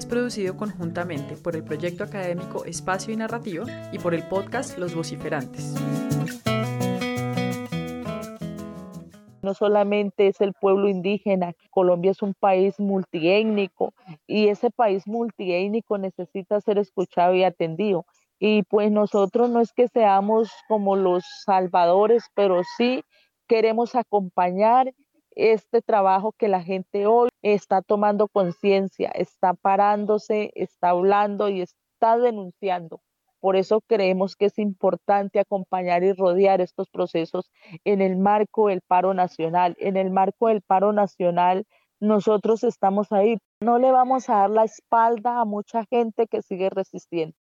es producido conjuntamente por el proyecto académico Espacio y Narrativa y por el podcast Los Vociferantes. No solamente es el pueblo indígena, Colombia es un país multiétnico y ese país multiétnico necesita ser escuchado y atendido. Y pues nosotros no es que seamos como los salvadores, pero sí queremos acompañar este trabajo que la gente hoy está tomando conciencia, está parándose, está hablando y está denunciando. Por eso creemos que es importante acompañar y rodear estos procesos en el marco del paro nacional. En el marco del paro nacional, nosotros estamos ahí. No le vamos a dar la espalda a mucha gente que sigue resistiendo.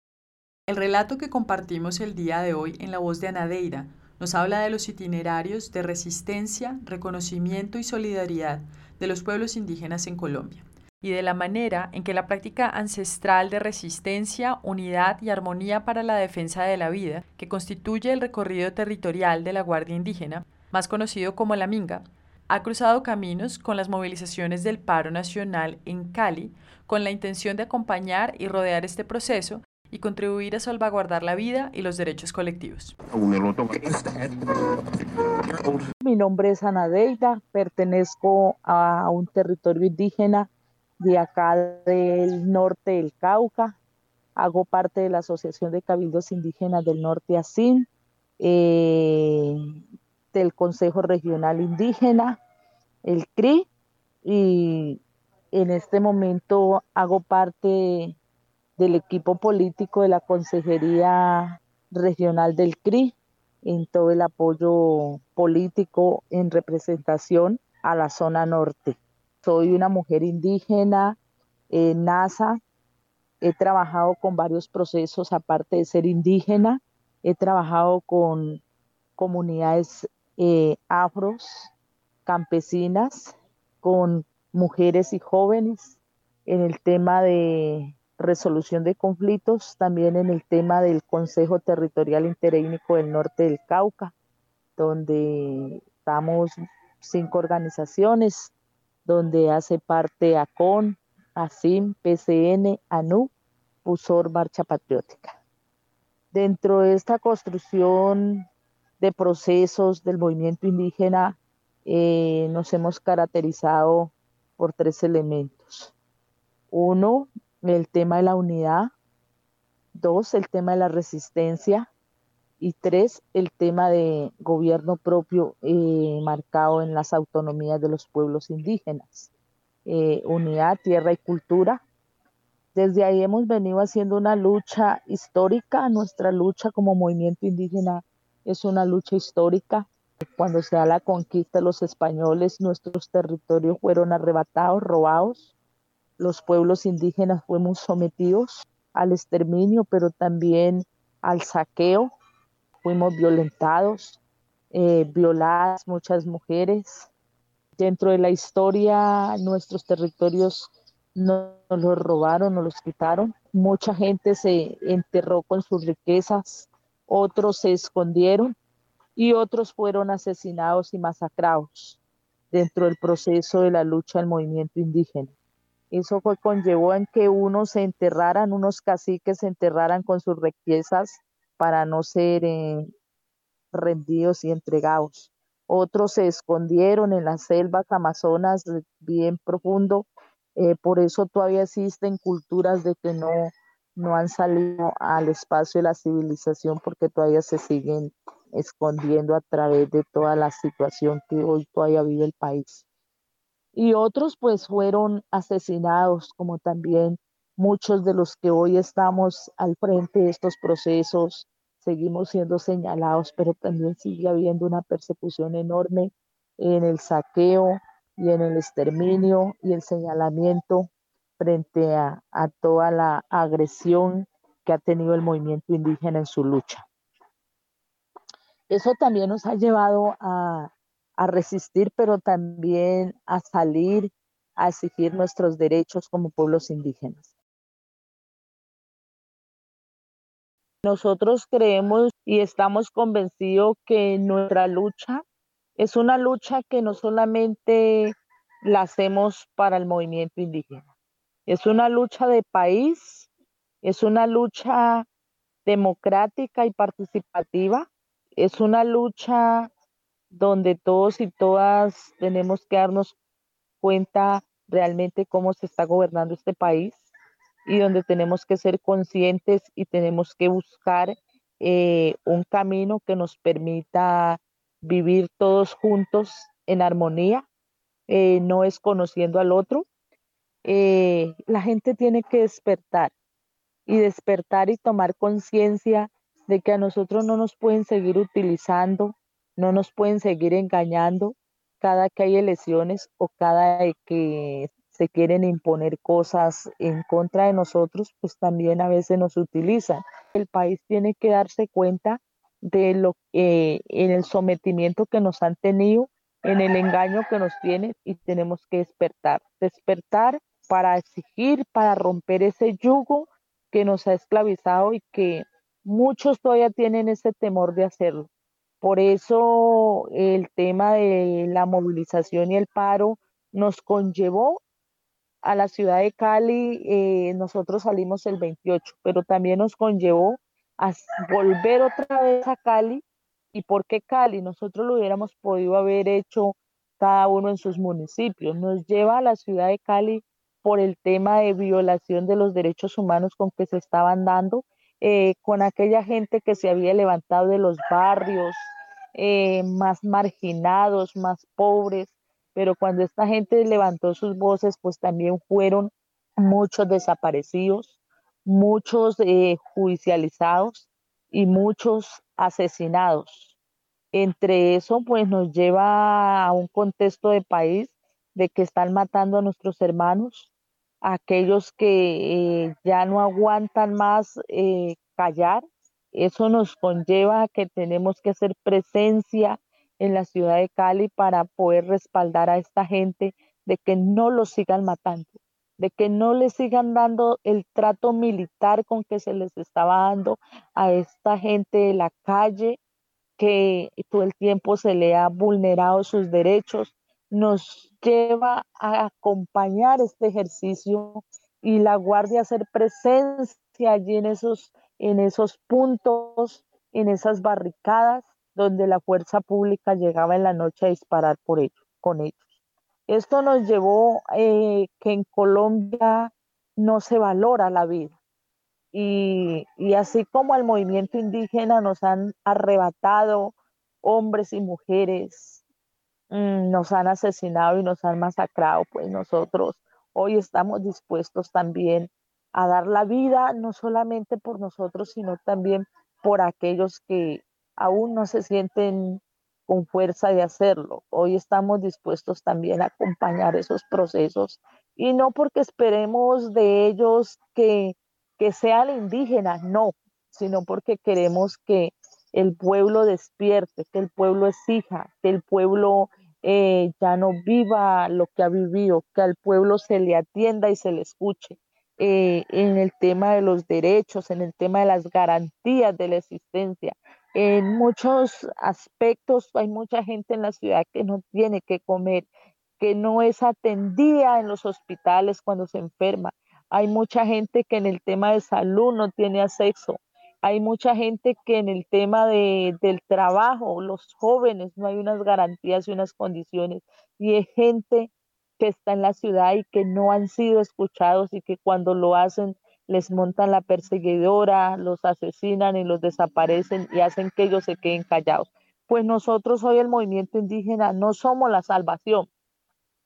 El relato que compartimos el día de hoy en la voz de Anadeira nos habla de los itinerarios de resistencia, reconocimiento y solidaridad de los pueblos indígenas en Colombia y de la manera en que la práctica ancestral de resistencia, unidad y armonía para la defensa de la vida, que constituye el recorrido territorial de la Guardia Indígena, más conocido como la Minga, ha cruzado caminos con las movilizaciones del paro nacional en Cali, con la intención de acompañar y rodear este proceso y contribuir a salvaguardar la vida y los derechos colectivos. Mi nombre es Ana Deida, pertenezco a un territorio indígena de acá del norte del Cauca. Hago parte de la Asociación de Cabildos Indígenas del Norte ASIN, eh, del Consejo Regional Indígena, el CRI, y en este momento hago parte del equipo político de la Consejería Regional del CRI en todo el apoyo político en representación a la zona norte. Soy una mujer indígena, en NASA, he trabajado con varios procesos aparte de ser indígena, he trabajado con comunidades eh, afros, campesinas, con mujeres y jóvenes en el tema de resolución de conflictos, también en el tema del Consejo Territorial Interétnico del Norte del Cauca, donde estamos cinco organizaciones, donde hace parte ACON, ASIM, PCN, ANU, PUSOR, Marcha Patriótica. Dentro de esta construcción de procesos del movimiento indígena, eh, nos hemos caracterizado por tres elementos. Uno, el tema de la unidad. Dos, el tema de la resistencia y tres, el tema de gobierno propio eh, marcado en las autonomías de los pueblos indígenas. Eh, unidad, tierra y cultura. Desde ahí hemos venido haciendo una lucha histórica. Nuestra lucha como movimiento indígena es una lucha histórica. Cuando se da la conquista de los españoles, nuestros territorios fueron arrebatados, robados. Los pueblos indígenas fuimos sometidos al exterminio, pero también al saqueo fuimos violentados, eh, violadas muchas mujeres. Dentro de la historia, nuestros territorios no nos los robaron, nos los quitaron. Mucha gente se enterró con sus riquezas, otros se escondieron y otros fueron asesinados y masacrados dentro del proceso de la lucha del movimiento indígena. Eso fue, conllevó en que unos se enterraran, unos caciques se enterraran con sus riquezas para no ser eh, rendidos y entregados. Otros se escondieron en las selvas amazonas bien profundo, eh, por eso todavía existen culturas de que no, no han salido al espacio de la civilización porque todavía se siguen escondiendo a través de toda la situación que hoy todavía vive el país. Y otros pues fueron asesinados, como también muchos de los que hoy estamos al frente de estos procesos seguimos siendo señalados, pero también sigue habiendo una persecución enorme en el saqueo y en el exterminio y el señalamiento frente a, toda la agresión que ha tenido el movimiento indígena en su lucha. Eso también nos ha llevado a, a resistir, pero también a salir a exigir nuestros derechos como pueblos indígenas. Nosotros creemos y estamos convencidos que nuestra lucha es una lucha que no solamente la hacemos para el movimiento indígena, es una lucha de país, es una lucha democrática y participativa, es una lucha donde todos y todas tenemos que darnos cuenta realmente cómo se está gobernando este país y donde tenemos que ser conscientes y tenemos que buscar eh, un camino que nos permita vivir todos juntos en armonía, eh, no es conociendo al otro. Eh, la gente tiene que despertar y despertar y tomar conciencia de que a nosotros no nos pueden seguir utilizando, no nos pueden seguir engañando, cada que hay elecciones o cada que se quieren imponer cosas en contra de nosotros, pues también a veces nos utilizan. El país tiene que darse cuenta de lo que en el sometimiento que nos han tenido, en el engaño que nos tienen y tenemos que despertar, despertar para exigir, para romper ese yugo que nos ha esclavizado y que muchos todavía tienen ese temor de hacerlo. Por eso el tema de la movilización y el paro nos conllevó a la ciudad de Cali. Eh, nosotros salimos el 28, pero también nos conllevó a volver otra vez a Cali. ¿Y por qué Cali? Nosotros lo hubiéramos podido haber hecho cada uno en sus municipios. Nos lleva a la ciudad de Cali por el tema de violación de los derechos humanos con que se estaban dando eh, con aquella gente que se había levantado de los barrios eh, más marginados, más pobres, pero cuando esta gente levantó sus voces, pues también fueron muchos desaparecidos, muchos eh, judicializados y muchos asesinados. Entre eso, pues nos lleva a un contexto de país de que están matando a nuestros hermanos, aquellos que eh, ya no aguantan más eh, callar. Eso nos conlleva a que tenemos que hacer presencia en la ciudad de Cali para poder respaldar a esta gente de que no los sigan matando, de que no les sigan dando el trato militar con que se les estaba dando a esta gente de la calle, que todo el tiempo se le ha vulnerado sus derechos, nos lleva a acompañar este ejercicio y la guardia hacer presencia allí en esos, en esos puntos, en esas barricadas donde la fuerza pública llegaba en la noche a disparar por ellos, con ellos. Esto nos llevó eh, que en Colombia no se valora la vida. Y, y así como al movimiento indígena nos han arrebatado hombres y mujeres, nos han asesinado y nos han masacrado, pues nosotros hoy estamos dispuestos también a dar la vida, no solamente por nosotros, sino también por aquellos que aún no se sienten con fuerza de hacerlo. Hoy estamos dispuestos también a acompañar esos procesos y no porque esperemos de ellos que, que sean indígenas, no, sino porque queremos que el pueblo despierte, que el pueblo exija, que el pueblo eh, ya no viva lo que ha vivido, que al pueblo se le atienda y se le escuche. Eh, en el tema de los derechos, en el tema de las garantías de la existencia. En muchos aspectos hay mucha gente en la ciudad que no tiene que comer, que no es atendida en los hospitales cuando se enferma. Hay mucha gente que en el tema de salud no tiene acceso hay mucha gente que en el tema de, del trabajo, los jóvenes, no hay unas garantías y unas condiciones. Y hay gente que está en la ciudad y que no han sido escuchados y que cuando lo hacen les montan la perseguidora, los asesinan y los desaparecen y hacen que ellos se queden callados. Pues nosotros hoy el movimiento indígena no somos la salvación,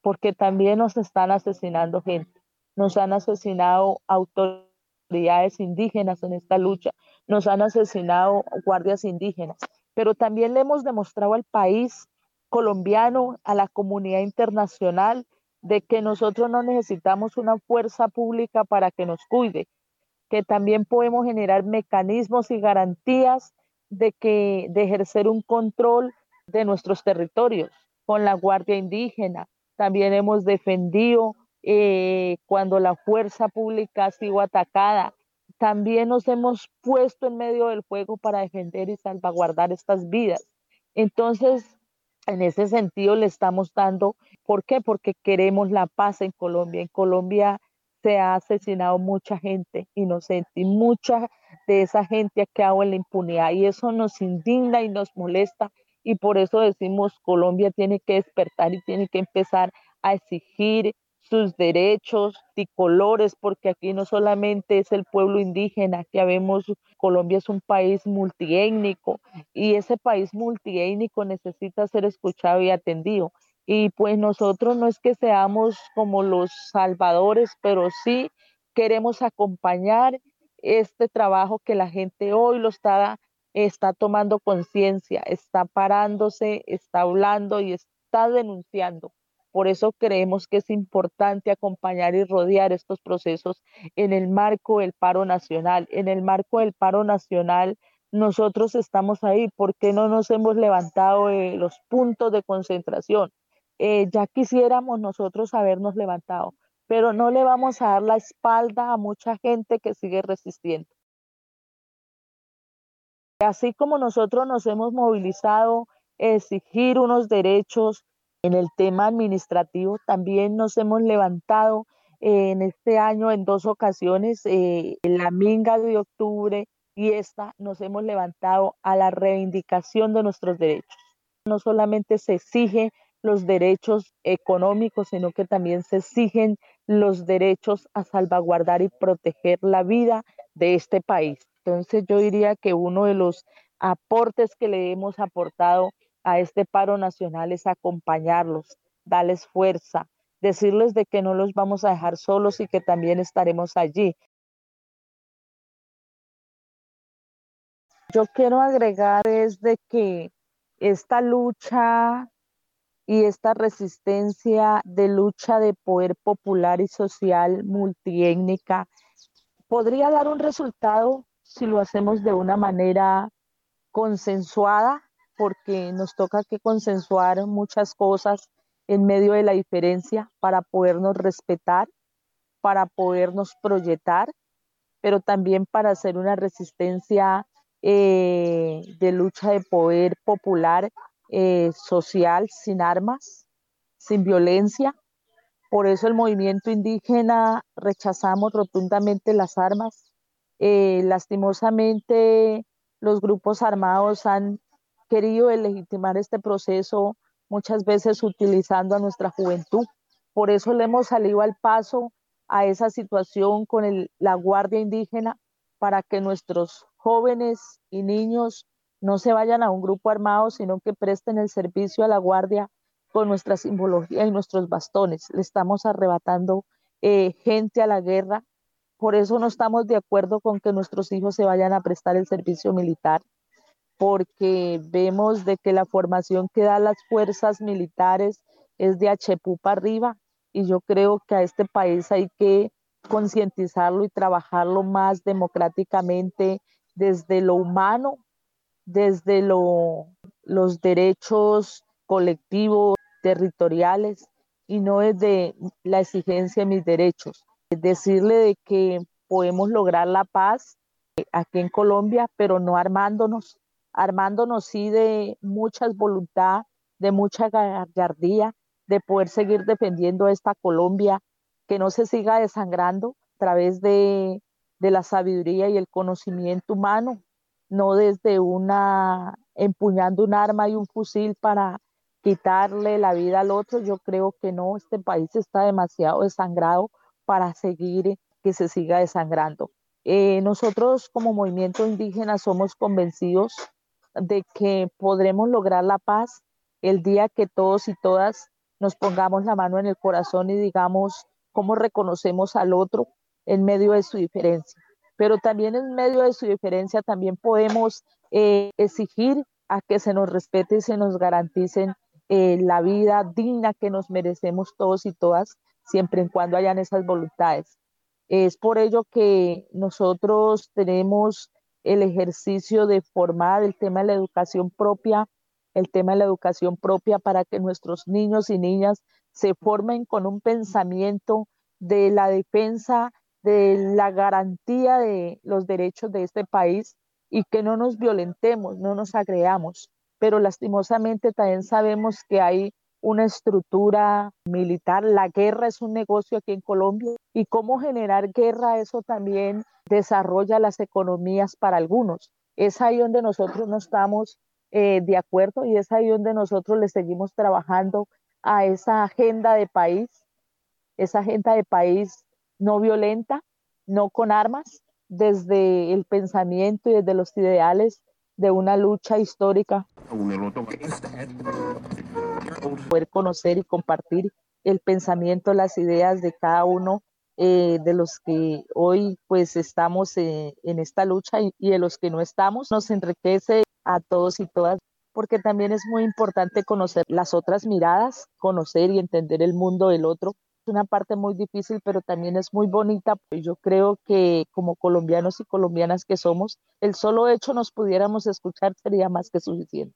porque también nos están asesinando gente, nos han asesinado autoridades indígenas en esta lucha, nos han asesinado guardias indígenas, pero también le hemos demostrado al país colombiano, a la comunidad internacional, de que nosotros no necesitamos una fuerza pública para que nos cuide, que también podemos generar mecanismos y garantías de que de ejercer un control de nuestros territorios con la Guardia Indígena. También hemos defendido eh, cuando la fuerza pública ha sido atacada. También nos hemos puesto en medio del fuego para defender y salvaguardar estas vidas. Entonces, en ese sentido le estamos dando, ¿por qué? Porque queremos la paz en Colombia. En Colombia se ha asesinado mucha gente inocente y mucha de esa gente ha quedado en la impunidad y eso nos indigna y nos molesta y por eso decimos Colombia tiene que despertar y tiene que empezar a exigir sus derechos y colores, porque aquí no solamente es el pueblo indígena, que vemos, Colombia es un país multiétnico y ese país multiétnico necesita ser escuchado y atendido. Y pues nosotros no es que seamos como los salvadores, pero sí queremos acompañar este trabajo que la gente hoy lo está, está tomando conciencia, está parándose, está hablando y está denunciando. Por eso creemos que es importante acompañar y rodear estos procesos en el marco del paro nacional. En el marco del paro nacional, nosotros estamos ahí. ¿Por qué no nos hemos levantado de los puntos de concentración? Eh, ya quisiéramos nosotros habernos levantado, pero no le vamos a dar la espalda a mucha gente que sigue resistiendo. Así como nosotros nos hemos movilizado, exigir unos derechos en el tema administrativo, también nos hemos levantado en este año en dos ocasiones, eh, la minga de octubre y esta nos hemos levantado a la reivindicación de nuestros derechos. No solamente se exige los derechos económicos, sino que también se exigen los derechos a salvaguardar y proteger la vida de este país. Entonces yo diría que uno de los aportes que le hemos aportado a este paro nacional es acompañarlos, darles fuerza, decirles de que no los vamos a dejar solos y que también estaremos allí. Yo quiero agregar es de que esta lucha y esta resistencia de lucha de poder popular y social multiétnica podría dar un resultado si lo hacemos de una manera consensuada, porque nos toca que consensuar muchas cosas en medio de la diferencia para podernos respetar, para podernos proyectar, pero también para hacer una resistencia eh, de lucha de poder popular eh, social sin armas, sin violencia. Por eso el movimiento indígena rechazamos rotundamente las armas. Eh, lastimosamente, los grupos armados han querido legitimar este proceso muchas veces utilizando a nuestra juventud. Por eso le hemos salido al paso a esa situación con la Guardia Indígena para que nuestros jóvenes y niños no se vayan a un grupo armado, sino que presten el servicio a la guardia con nuestra simbología y nuestros bastones. Le estamos arrebatando eh, gente a la guerra. Por eso no estamos de acuerdo con que nuestros hijos se vayan a prestar el servicio militar, porque vemos de que la formación que dan las fuerzas militares es de Achepú para arriba y yo creo que a este país hay que concientizarlo y trabajarlo más democráticamente desde lo humano desde los derechos colectivos, territoriales y no desde la exigencia de mis derechos. Decirle de que podemos lograr la paz aquí en Colombia, pero no armándonos, armándonos sí de mucha voluntad, de mucha gallardía, de poder seguir defendiendo esta Colombia, que no se siga desangrando a través de, de la sabiduría y el conocimiento humano, no desde una empuñando un arma y un fusil para quitarle la vida al otro. Yo creo que no, este país está demasiado desangrado para seguir que se siga desangrando. Eh, nosotros como movimiento indígena somos convencidos de que podremos lograr la paz el día que todos y todas nos pongamos la mano en el corazón y digamos cómo reconocemos al otro en medio de su diferencia pero también en medio de su diferencia también podemos eh, exigir a que se nos respete y se nos garanticen eh, la vida digna que nos merecemos todos y todas, siempre y cuando hayan esas voluntades. Es por ello que nosotros tenemos el ejercicio de formar el tema de la educación propia, el tema de la educación propia para que nuestros niños y niñas se formen con un pensamiento de la defensa, de la garantía de los derechos de este país y que no nos violentemos, no nos agreamos. Pero lastimosamente también sabemos que hay una estructura militar. La guerra es un negocio aquí en Colombia y cómo generar guerra, eso también desarrolla las economías para algunos. Es ahí donde nosotros no estamos eh, de acuerdo y es ahí donde nosotros le seguimos trabajando a esa agenda de país, esa agenda de país no violenta, no con armas, desde el pensamiento y desde los ideales de una lucha histórica. Poder conocer y compartir el pensamiento, las ideas de cada uno eh, de los que hoy pues estamos eh, en esta lucha y, y de los que no estamos, nos enriquece a todos y todas porque también es muy importante conocer las otras miradas, conocer y entender el mundo del otro una parte muy difícil, pero también es muy bonita. Yo creo que como colombianos y colombianas que somos, el solo hecho nos pudiéramos escuchar sería más que suficiente.